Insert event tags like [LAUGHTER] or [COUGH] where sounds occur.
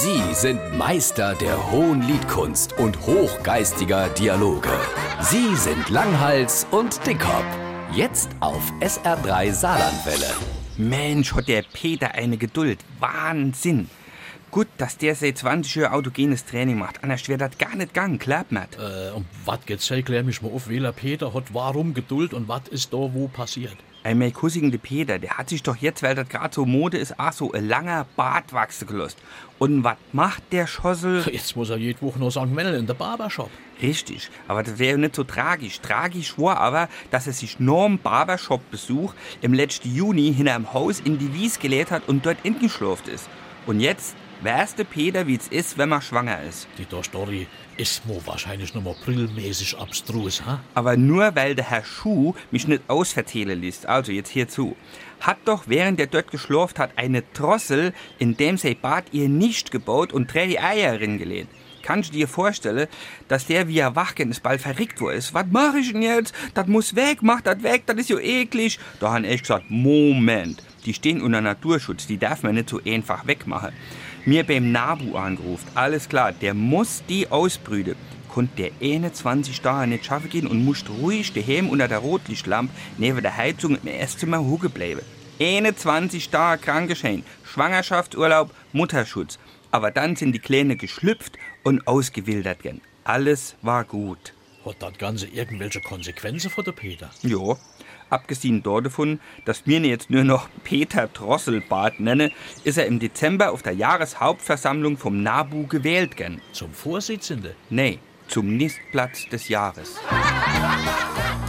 Sie sind Meister der hohen Liedkunst und hochgeistiger Dialoge. Sie sind Langhals und Dickhop. Jetzt auf SR3 Saarlandwelle. Mensch, hat der Peter eine Geduld. Wahnsinn. Gut, dass der seit 20 Jahren autogenes Training macht. Anders wäre das gar nicht gang, klappt nicht. Äh, um was geht's? Hey, klär mich mal auf, welcher Peter hat warum Geduld und was ist da wo passiert? Ein mein Cousin, der Peter, der hat sich doch jetzt, weil das gerade so Mode ist, auch so ein langer Bart wachsen gelost. Und was macht der Schossel? [LAUGHS] Jetzt muss er jede Woche noch St. Mendel in der Barbershop. Richtig, aber das wäre nicht so tragisch. Tragisch war aber, dass er sich norm Barbershop-Besuch im letzten Juni hinterm Haus in die Wies gelehrt hat und dort eingeschlafen ist. Und jetzt weißt du, Peter, wie es ist, wenn man schwanger ist. Die da Story ist mir wahrscheinlich noch mal brillmäßig abstrus, ha? Aber nur weil der Herr Schuh mich nicht ausverteilen lässt, also jetzt hierzu, hat doch während der dort geschlurft hat eine Drossel, in dem sein Bad ihr nicht gebaut und drei Eier gelehnt. Kannst du dir vorstellen, dass der wie er wachgen ist, bald verrickt wo ist? Was mach ich denn jetzt? Das muss weg, mach das weg, das ist ja eklig. Da han ich gesagt, Moment, die stehen unter Naturschutz, die darf man nicht so einfach wegmachen. Mir beim Nabu angerufen, alles klar, der muss die ausbrüten. Konnte der 21 Tage nicht schaffen gehen und musste ruhig daheim unter der Rotlichtlampe neben der Heizung im Esszimmer huge bleiben. 21 Tage krankgeschehen, Schwangerschaftsurlaub, Mutterschutz. Aber dann sind die Kleine geschlüpft und ausgewildert gen. Alles war gut. Hat das Ganze irgendwelche Konsequenzen für den Peter? Jo, abgesehen davon, dass mir jetzt nur noch Peter Drosselbart nenne, ist er im Dezember auf der Jahreshauptversammlung vom NABU gewählt gen. Zum Vorsitzenden? Nee, zum Nistplatz des Jahres. [LAUGHS]